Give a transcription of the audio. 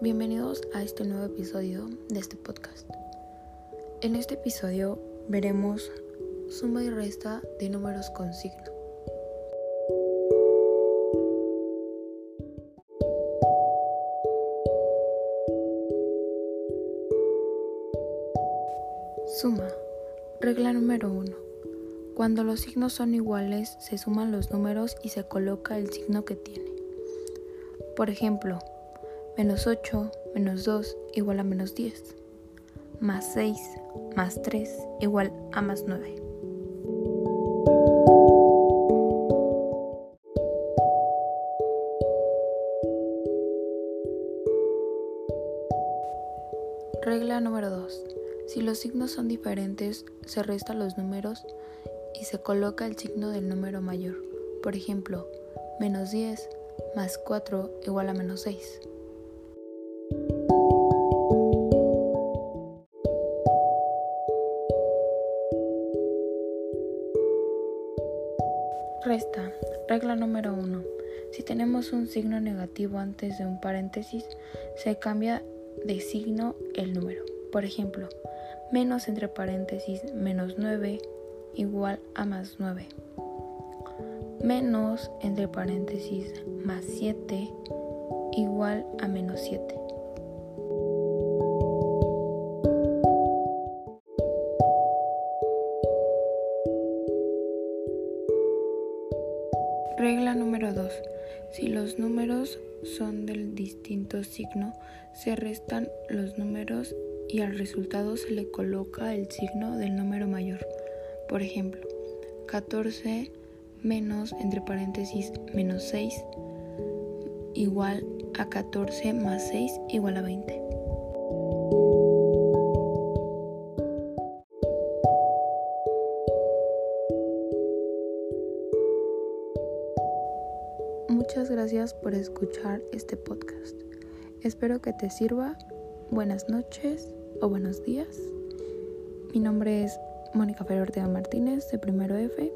Bienvenidos a este nuevo episodio de este podcast. En este episodio veremos suma y resta de números con signo. Suma. Regla número 1. Cuando los signos son iguales, se suman los números y se coloca el signo que tiene. Por ejemplo, menos 8 menos 2 igual a menos 10, más 6 más 3 igual a más 9. Regla número 2. Si los signos son diferentes, se restan los números y se coloca el signo del número mayor. Por ejemplo, menos 10 más 4 igual a menos 6. Resta. Regla número 1. Si tenemos un signo negativo antes de un paréntesis, se cambia de signo el número. Por ejemplo, menos entre paréntesis menos 9 igual a más 9. Menos entre paréntesis más 7 igual a menos 7. Regla número 2. Si los números son del distinto signo, se restan los números y al resultado se le coloca el signo del número mayor. Por ejemplo, 14 menos entre paréntesis menos 6 igual a 14 más 6 igual a 20. Muchas gracias por escuchar este podcast. Espero que te sirva. Buenas noches o buenos días. Mi nombre es Mónica Ferrer Martínez de Primero F